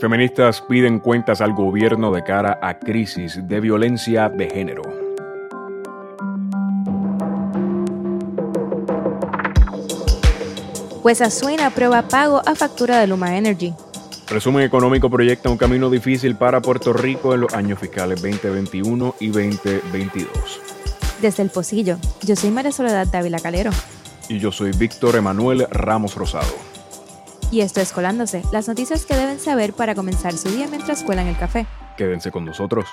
Feministas piden cuentas al gobierno de cara a crisis de violencia de género. Pues Asuina aprueba pago a factura de Luma Energy. Resumen económico proyecta un camino difícil para Puerto Rico en los años fiscales 2021 y 2022. Desde el Pocillo, yo soy María Soledad Dávila Calero. Y yo soy Víctor Emanuel Ramos Rosado. Y esto es Colándose, las noticias que deben saber para comenzar su día mientras cuelan el café. Quédense con nosotros.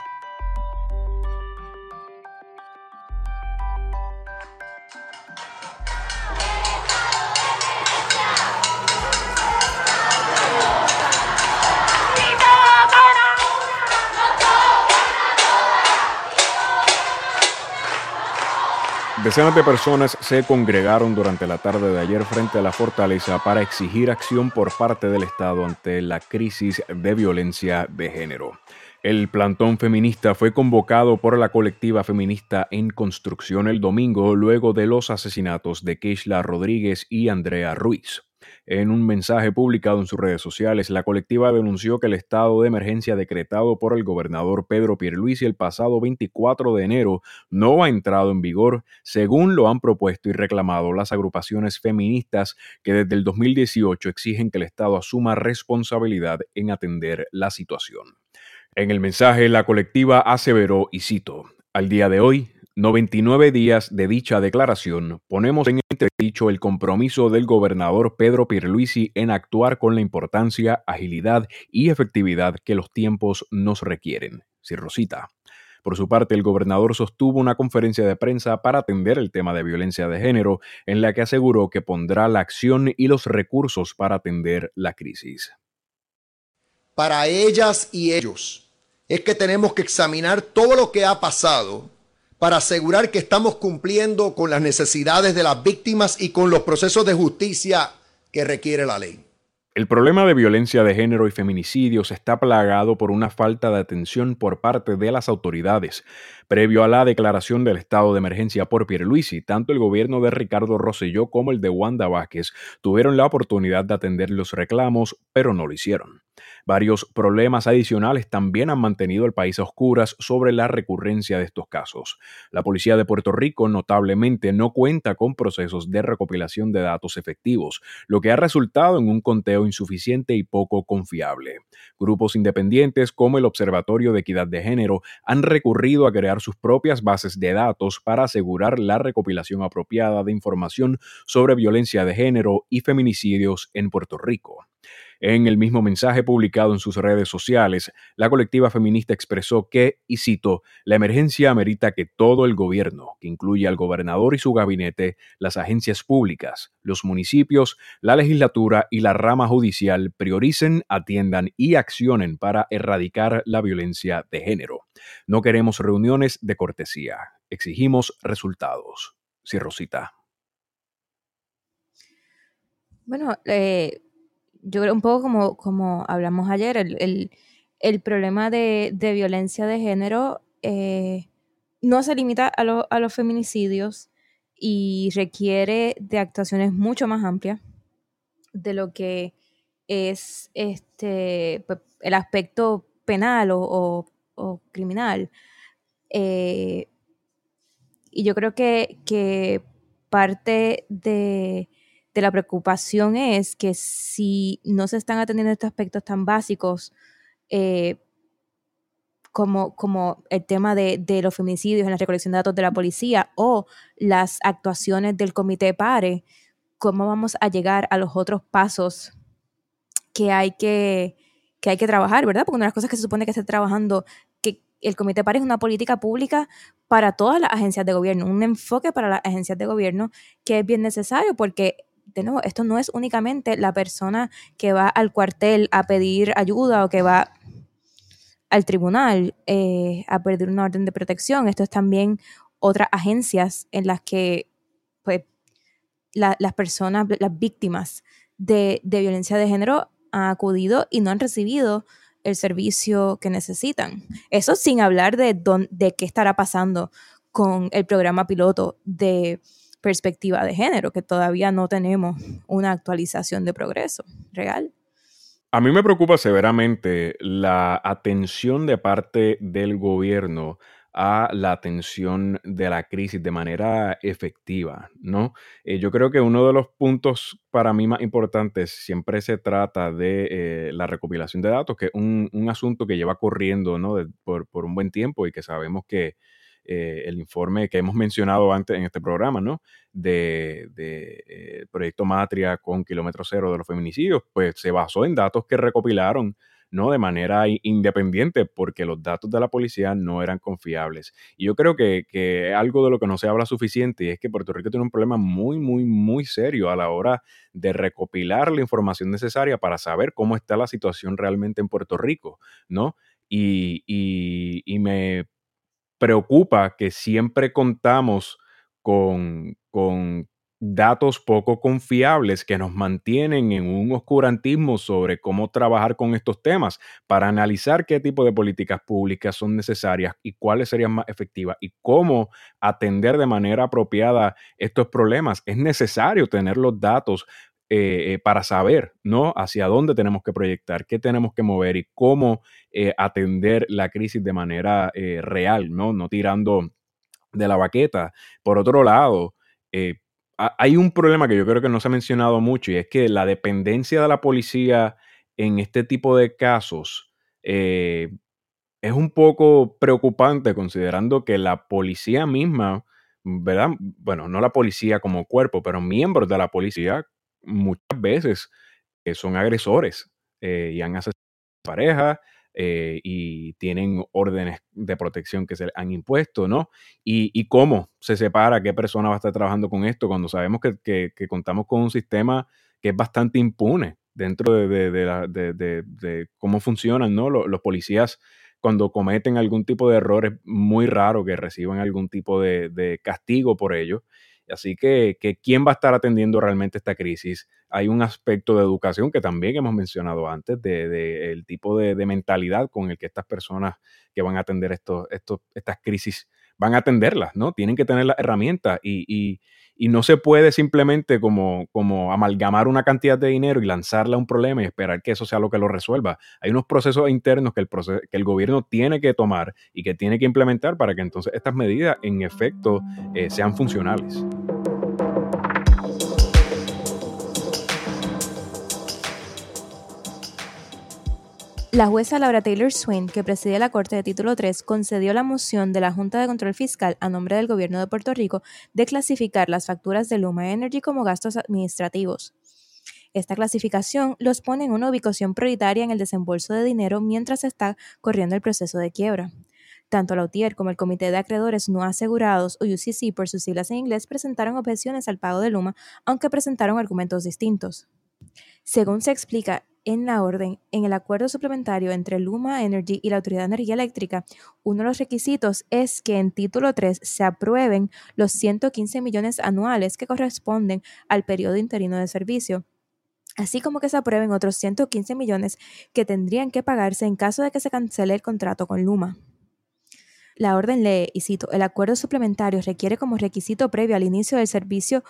Decenas de personas se congregaron durante la tarde de ayer frente a la fortaleza para exigir acción por parte del Estado ante la crisis de violencia de género. El plantón feminista fue convocado por la colectiva feminista en construcción el domingo luego de los asesinatos de Keishla Rodríguez y Andrea Ruiz. En un mensaje publicado en sus redes sociales, la colectiva denunció que el estado de emergencia decretado por el gobernador Pedro Pierluisi el pasado 24 de enero no ha entrado en vigor, según lo han propuesto y reclamado las agrupaciones feministas que desde el 2018 exigen que el Estado asuma responsabilidad en atender la situación. En el mensaje, la colectiva aseveró, y cito, al día de hoy, 99 días de dicha declaración, ponemos en entredicho el compromiso del gobernador Pedro Pierluisi en actuar con la importancia, agilidad y efectividad que los tiempos nos requieren. Rosita. Por su parte, el gobernador sostuvo una conferencia de prensa para atender el tema de violencia de género, en la que aseguró que pondrá la acción y los recursos para atender la crisis. Para ellas y ellos es que tenemos que examinar todo lo que ha pasado para asegurar que estamos cumpliendo con las necesidades de las víctimas y con los procesos de justicia que requiere la ley. El problema de violencia de género y feminicidios está plagado por una falta de atención por parte de las autoridades. Previo a la declaración del estado de emergencia por Pierluisi, tanto el gobierno de Ricardo Rosselló como el de Wanda Vázquez tuvieron la oportunidad de atender los reclamos, pero no lo hicieron. Varios problemas adicionales también han mantenido el país a oscuras sobre la recurrencia de estos casos. La Policía de Puerto Rico notablemente no cuenta con procesos de recopilación de datos efectivos, lo que ha resultado en un conteo insuficiente y poco confiable. Grupos independientes como el Observatorio de Equidad de Género han recurrido a crear sus propias bases de datos para asegurar la recopilación apropiada de información sobre violencia de género y feminicidios en Puerto Rico. En el mismo mensaje publicado en sus redes sociales, la colectiva feminista expresó que, y cito, la emergencia amerita que todo el gobierno, que incluye al gobernador y su gabinete, las agencias públicas, los municipios, la legislatura y la rama judicial prioricen, atiendan y accionen para erradicar la violencia de género. No queremos reuniones de cortesía, exigimos resultados. Rosita. Bueno, eh, yo creo un poco como, como hablamos ayer, el, problema de, violencia de género eh, no se limita a, a, los feminicidios y requiere de actuaciones mucho más amplias de lo que es este pues, el aspecto penal o, criminal. Eh, y yo creo que, que parte de de la preocupación es que si no se están atendiendo estos aspectos tan básicos, eh, como, como, el tema de, los feminicidios en la recolección de datos de la policía o las actuaciones del comité PARE, ¿cómo vamos a llegar a los otros pasos que hay que, que hay que trabajar, ¿verdad? Porque una de las cosas que se supone que está trabajando, que el comité PARE es una política pública para todas las agencias de gobierno, un enfoque para las agencias de gobierno que es bien necesario porque de nuevo, esto no es únicamente la persona que va al cuartel a pedir ayuda o que va al tribunal eh, a pedir una orden de protección. Esto es también otras agencias en las que pues, las personas, las víctimas de, violencia de género han acudido y no han recibido el servicio que necesitan. Eso sin hablar de, de qué estará pasando con el programa piloto de perspectiva de género, que todavía no tenemos una actualización de progreso real. A mí me preocupa severamente la atención de parte del gobierno a la atención de la crisis de manera efectiva, ¿no? Eh, yo creo que uno de los puntos para mí más importantes siempre se trata de eh, la recopilación de datos, que es un, asunto que lleva corriendo, ¿no? por, por, un buen tiempo y que sabemos que eh, el informe que hemos mencionado antes en este programa, ¿no? De, eh, Proyecto Matria con kilómetro cero de los feminicidios, pues se basó en datos que recopilaron ¿no? De manera independiente, porque los datos de la policía no eran confiables. Y yo creo que, que, algo de lo que no se habla suficiente y es que Puerto Rico tiene un problema muy, muy, muy serio a la hora de recopilar la información necesaria para saber cómo está la situación realmente en Puerto Rico, ¿no? Y, y, y me preocupa que siempre contamos con, con datos poco confiables que nos mantienen en un oscurantismo sobre cómo trabajar con estos temas para analizar qué tipo de políticas públicas son necesarias y cuáles serían más efectivas y cómo atender de manera apropiada estos problemas. Es necesario tener los datos eh, eh, para saber, ¿no? Hacia dónde tenemos que proyectar, qué tenemos que mover y cómo eh, atender la crisis de manera real, ¿no? No tirando de la baqueta. Por otro lado, hay un problema que yo creo que no se ha mencionado mucho y es que la dependencia de la policía en este tipo de casos es un poco preocupante considerando que la policía misma, ¿verdad? Bueno, no la policía como cuerpo, pero miembros de la policía muchas veces eh, son agresores eh, y han asesinado a pareja eh, y tienen órdenes de protección que se han impuesto, ¿no? Y, cómo se separa qué persona va a estar trabajando con esto cuando sabemos que, contamos con un sistema que es bastante impune dentro de, cómo funcionan, ¿no? Los, policías cuando cometen algún tipo de error es muy raro que reciban algún tipo de, castigo por ello. Así que, ¿quién va a estar atendiendo realmente esta crisis? Hay un aspecto de educación que también hemos mencionado antes, del de, el tipo de, mentalidad con el que estas personas que van a atender estos, estas crisis van a atenderlas, ¿no? Tienen que tener las herramientas y, y no se puede simplemente como, como amalgamar una cantidad de dinero y lanzarla a un problema y esperar que eso sea lo que lo resuelva. Hay unos procesos internos que el, que el gobierno tiene que tomar y que tiene que implementar para que entonces estas medidas en efecto eh, sean funcionales. La jueza Laura Taylor Swain, que preside la Corte de Título 3, concedió la moción de la Junta de Control Fiscal a nombre del Gobierno de Puerto Rico de clasificar las facturas de Luma Energy como gastos administrativos. Esta clasificación los pone en una ubicación prioritaria en el desembolso de dinero mientras está corriendo el proceso de quiebra. Tanto la UTIER como el Comité de Acreedores No Asegurados, o UCC por sus siglas en inglés, presentaron objeciones al pago de Luma, aunque presentaron argumentos distintos. Según se explica en la orden, en el acuerdo suplementario entre Luma Energy y la Autoridad de Energía Eléctrica, uno de los requisitos es que en título 3 se aprueben los 115 millones anuales que corresponden al periodo interino de servicio así como que se aprueben otros 115 millones que tendrían que pagarse en caso de que se cancele el contrato con Luma. La orden lee, y cito, el acuerdo suplementario requiere como requisito previo al inicio del servicio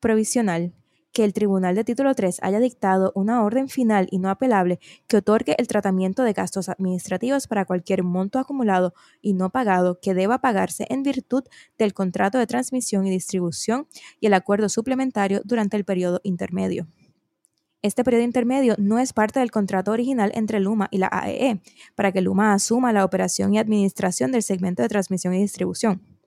provisional que el Tribunal de Título 3 haya dictado una orden final y no apelable que otorgue el tratamiento de gastos administrativos para cualquier monto acumulado y no pagado que deba pagarse en virtud del contrato de transmisión y distribución y el acuerdo suplementario durante el periodo intermedio. Este periodo intermedio no es parte del contrato original entre Luma y la AEE, e, para que Luma asuma la operación y administración del segmento de transmisión y distribución.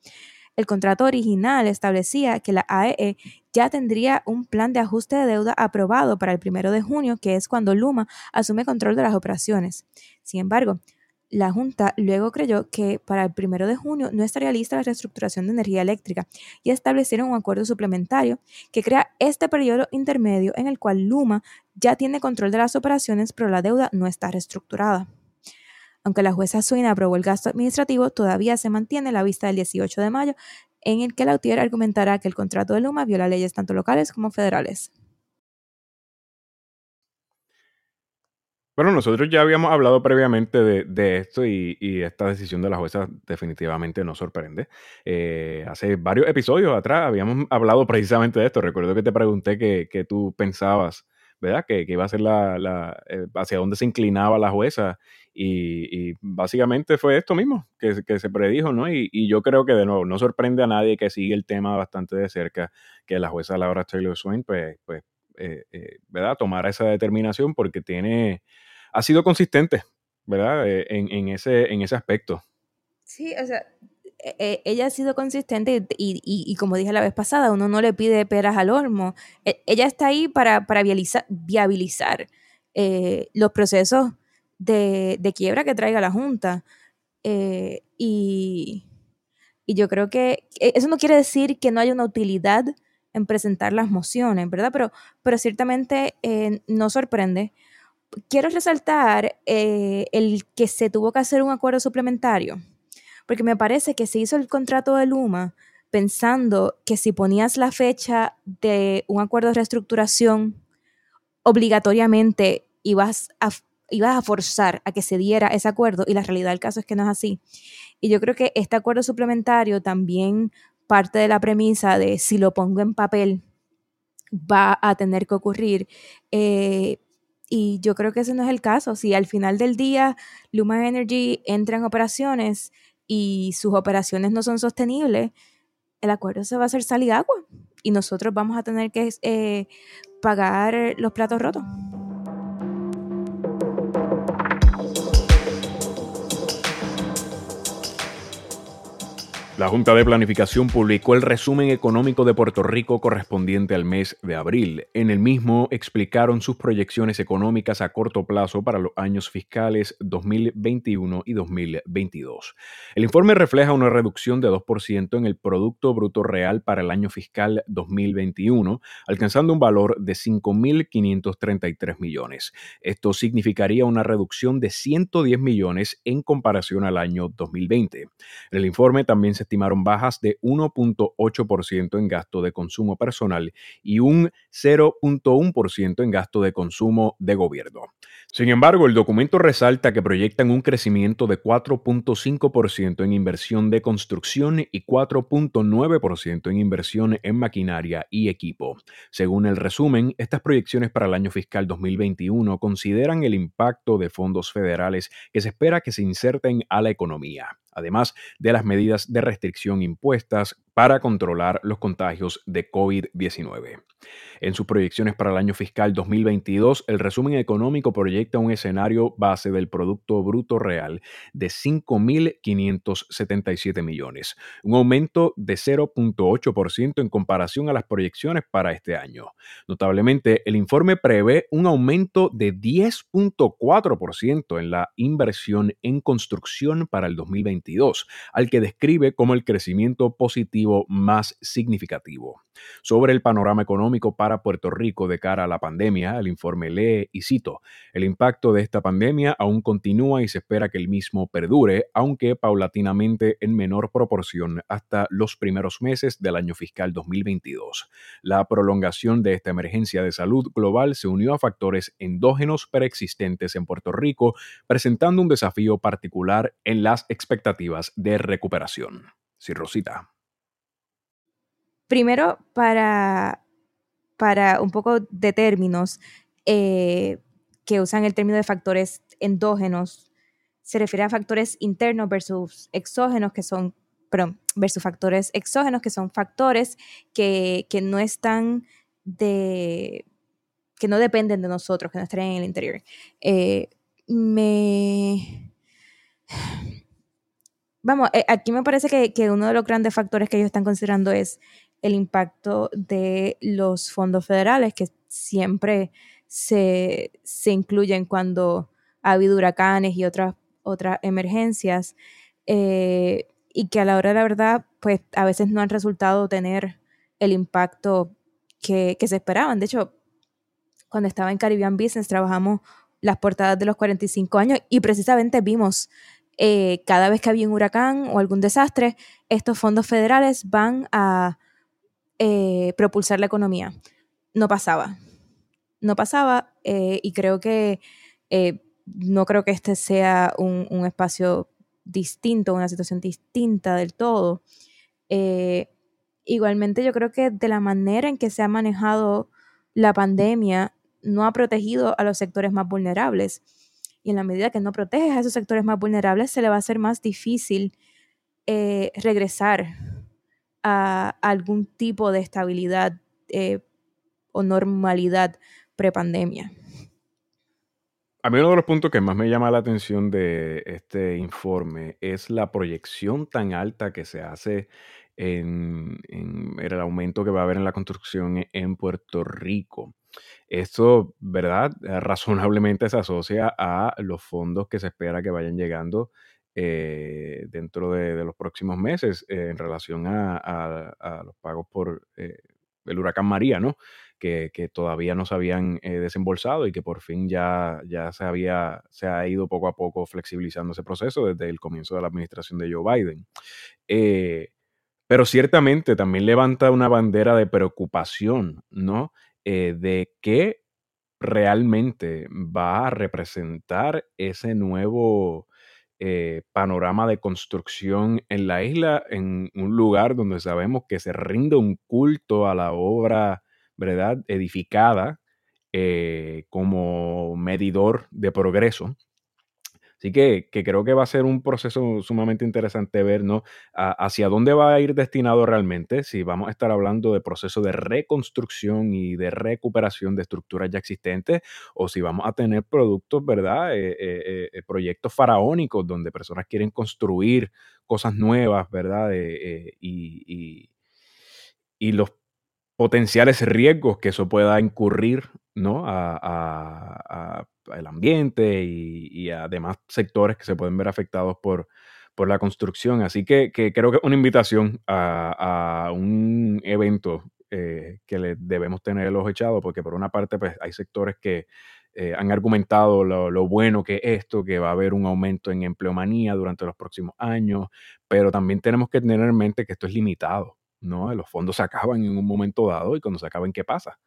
El contrato original establecía que la AEE e ya tendría un plan de ajuste de deuda aprobado para el primero de junio, que es cuando Luma asume control de las operaciones. Sin embargo, la Junta luego creyó que para el primero de junio no estaría lista la reestructuración de energía eléctrica y establecieron un acuerdo suplementario que crea este periodo intermedio en el cual Luma ya tiene control de las operaciones, pero la deuda no está reestructurada. Aunque la jueza Suina aprobó el gasto administrativo, todavía se mantiene la vista del 18 de mayo en el que Lautier argumentará que el contrato de Luma viola leyes tanto locales como federales. Bueno, nosotros ya habíamos hablado previamente de, esto y, esta decisión de la jueza definitivamente nos sorprende. Eh, hace varios episodios atrás habíamos hablado precisamente de esto. Recuerdo que te pregunté qué tú pensabas ¿verdad? Que, iba a ser la, eh, hacia dónde se inclinaba la jueza y, básicamente fue esto mismo que, se predijo, ¿no? Y, yo creo que de nuevo no sorprende a nadie que sigue el tema bastante de cerca que la jueza Laura Taylor Swain, pues, pues eh, eh, ¿verdad? Tomara esa determinación porque tiene, ha sido consistente, ¿verdad? en, ese, en ese aspecto. Sí, o sea, e, e, ella ha sido consistente y, como dije la vez pasada, uno no le pide peras al olmo. E, ella está ahí para, para viabilizar, eh, los procesos de, quiebra que traiga la Junta. Eh, y, yo creo que eso no quiere decir que no haya una utilidad en presentar las mociones, ¿verdad? Pero, pero ciertamente eh, no sorprende. Quiero resaltar el que se tuvo que hacer un acuerdo suplementario porque me parece que se hizo el contrato de Luma pensando que si ponías la fecha de un acuerdo de reestructuración, obligatoriamente ibas a, ibas a forzar a que se diera ese acuerdo y la realidad del caso es que no es así. Y yo creo que este acuerdo suplementario también parte de la premisa de si lo pongo en papel va a tener que ocurrir. Eh, y yo creo que ese no es el caso. Si al final del día Luma Energy entra en operaciones y sus operaciones no son sostenibles, el acuerdo se va a hacer sal y agua y nosotros vamos a tener que eh, pagar los platos rotos. La Junta de Planificación publicó el resumen económico de Puerto Rico correspondiente al mes de abril. En el mismo explicaron sus proyecciones económicas a corto plazo para los años fiscales 2021 y 2022. El informe refleja una reducción de 2% en el Producto Bruto Real para el año fiscal 2021, alcanzando un valor de 5.533 millones. Esto significaría una reducción de 110 millones en comparación al año 2020. el informe también se estimaron bajas de 1.8% en gasto de consumo personal y un 0.1% en gasto de consumo de gobierno. Sin embargo, el documento resalta que proyectan un crecimiento de 4.5% en inversión de construcción y 4.9% en inversión en maquinaria y equipo. Según el resumen, estas proyecciones para el año fiscal 2021 consideran el impacto de fondos federales que se espera que se inserten a la economía además de las medidas de restricción impuestas para controlar los contagios de COVID-19. En sus proyecciones para el año fiscal 2022, el resumen económico proyecta un escenario base del Producto Bruto Real de 5.577 millones, un aumento de 0.8% en comparación a las proyecciones para este año. Notablemente, el informe prevé un aumento de 10.4% en la inversión en construcción para el 2022, al que describe como el crecimiento positivo más significativo. Sobre el panorama económico para Puerto Rico de cara a la pandemia, el informe lee y cito, el impacto de esta pandemia aún continúa y se espera que el mismo perdure, aunque paulatinamente en menor proporción hasta los primeros meses del año fiscal 2022. La prolongación de esta emergencia de salud global se unió a factores endógenos preexistentes en Puerto Rico, presentando un desafío particular en las expectativas de recuperación. Sí, Rosita. Primero, para, para un poco de términos eh, que usan el término de factores endógenos, se refiere a factores internos versus exógenos, que son, perdón, versus factores exógenos, que son factores que, no están de, que no dependen de nosotros, que no están en el interior. Eh, me vamos, eh, aquí me parece que, que, uno de los grandes factores que ellos están considerando es el impacto de los fondos federales que siempre se, incluyen cuando ha habido huracanes y otras, otras emergencias eh, y que a la hora de la verdad pues a veces no han resultado tener el impacto que, se esperaban. De hecho, cuando estaba en Caribbean Business trabajamos las portadas de los 45 años y precisamente vimos eh, cada vez que había un huracán o algún desastre, estos fondos federales van a eh, propulsar la economía. No pasaba. No pasaba eh, y creo que eh, no creo que este sea un, espacio distinto, una situación distinta del todo. igualmente yo creo que de la manera en que se ha manejado la pandemia, no ha protegido a los sectores más vulnerables. Y en la medida que no proteges a esos sectores más vulnerables, se le va a hacer más difícil regresar a algún tipo de estabilidad eh, o normalidad prepandemia. A mí uno de los puntos que más me llama la atención de este informe es la proyección tan alta que se hace en, el aumento que va a haber en la construcción en Puerto Rico. Esto, ¿verdad? Razonablemente se asocia a los fondos que se espera que vayan llegando eh, dentro de, los próximos meses eh, en relación a, los pagos por eh, el huracán María, ¿no? Que, todavía no se habían desembolsado y que por fin ya, ya se, había, se ha ido poco a poco flexibilizando ese proceso desde el comienzo de la administración de Joe Biden. pero ciertamente también levanta una bandera de preocupación, ¿no? de qué realmente va a representar ese nuevo eh, panorama de construcción en la isla, en un lugar donde sabemos que se rinde un culto a la obra, ¿verdad?, edificada eh, como medidor de progreso. Así que, creo que va a ser un proceso sumamente interesante ver ¿no? hacia dónde va a ir destinado realmente, si vamos a estar hablando de proceso de reconstrucción y de recuperación de estructuras ya existentes, o si vamos a tener productos, ¿verdad? Eh, eh, eh, proyectos faraónicos donde personas quieren construir cosas nuevas, ¿verdad? y, y los potenciales riesgos que eso pueda incurrir ¿no? a, el ambiente y, además sectores que se pueden ver afectados por, por la construcción. Así que, creo que es una invitación a, un evento eh, que le debemos tener el ojo echado, porque por una parte pues, hay sectores que eh, han argumentado lo, lo, bueno que es esto, que va a haber un aumento en empleomanía durante los próximos años, pero también tenemos que tener en mente que esto es limitado. ¿No? Los fondos se acaban en un momento dado y cuando se acaban, ¿qué pasa?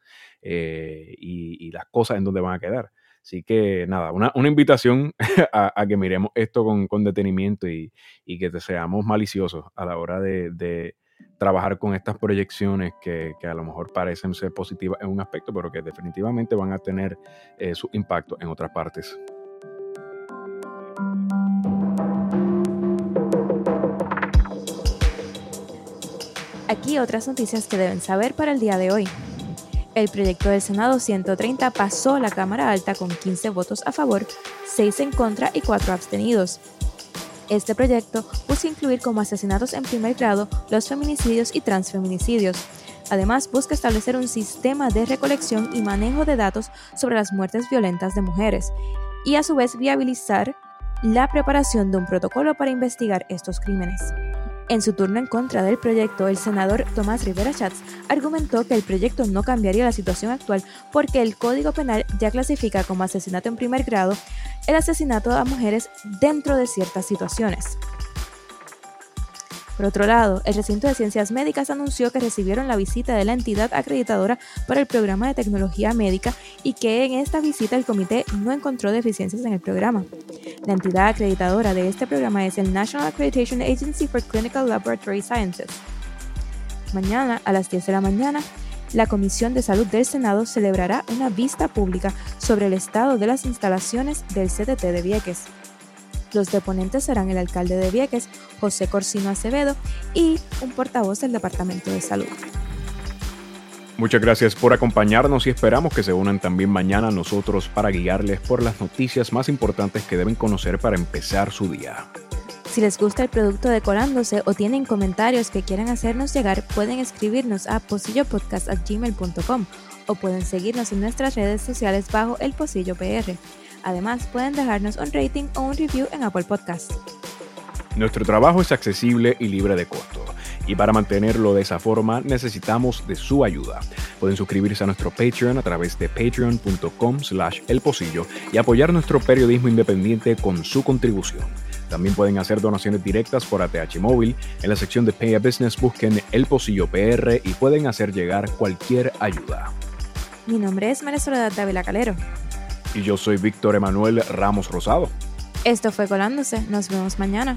Eh, y, las cosas en dónde van a quedar. Así que nada, una, invitación a, que miremos esto con, detenimiento y, que seamos maliciosos a la hora de, trabajar con estas proyecciones que, a lo mejor parecen ser positivas en un aspecto, pero que definitivamente van a tener eh, su impacto en otras partes. Aquí otras noticias que deben saber para el día de hoy. El proyecto del Senado 130 pasó a la Cámara Alta con 15 votos a favor, 6 en contra y 4 abstenidos. Este proyecto busca incluir como asesinatos en primer grado los feminicidios y transfeminicidios. Además, busca establecer un sistema de recolección y manejo de datos sobre las muertes violentas de mujeres y a su vez viabilizar la preparación de un protocolo para investigar estos crímenes. En su turno en contra del proyecto, el senador Tomás Rivera Schatz argumentó que el proyecto no cambiaría la situación actual porque el Código Penal ya clasifica como asesinato en primer grado el asesinato a mujeres dentro de ciertas situaciones. Por otro lado, el recinto de ciencias médicas anunció que recibieron la visita de la entidad acreditadora para el programa de tecnología médica y que en esta visita el comité no encontró deficiencias en el programa. La entidad acreditadora de este programa es el National Accreditation Agency for Clinical Laboratory Sciences. Mañana a las 10 de la mañana, la Comisión de Salud del Senado celebrará una vista pública sobre el estado de las instalaciones del CDT de Vieques. Los deponentes serán el alcalde de Vieques, José Corsino Acevedo, y un portavoz del Departamento de Salud. Muchas gracias por acompañarnos y esperamos que se unan también mañana a nosotros para guiarles por las noticias más importantes que deben conocer para empezar su día. Si les gusta el producto decorándose o tienen comentarios que quieran hacernos llegar, pueden escribirnos a posillopodcast.gmail.com o pueden seguirnos en nuestras redes sociales bajo el Posillo PR. Además, pueden dejarnos un rating o un review en Apple Podcast. Nuestro trabajo es accesible y libre de costo, y para mantenerlo de esa forma necesitamos de su ayuda. Pueden suscribirse a nuestro Patreon a través de patreon.com slash elposillo y apoyar nuestro periodismo independiente con su contribución. También pueden hacer donaciones directas por ATH Móvil. En la sección de Pay a Business busquen El Pocillo PR y pueden hacer llegar cualquier ayuda. Mi nombre es María Soledad Dávila Calero. Y yo soy Víctor Emanuel Ramos Rosado. Esto fue Colándose. Nos vemos mañana.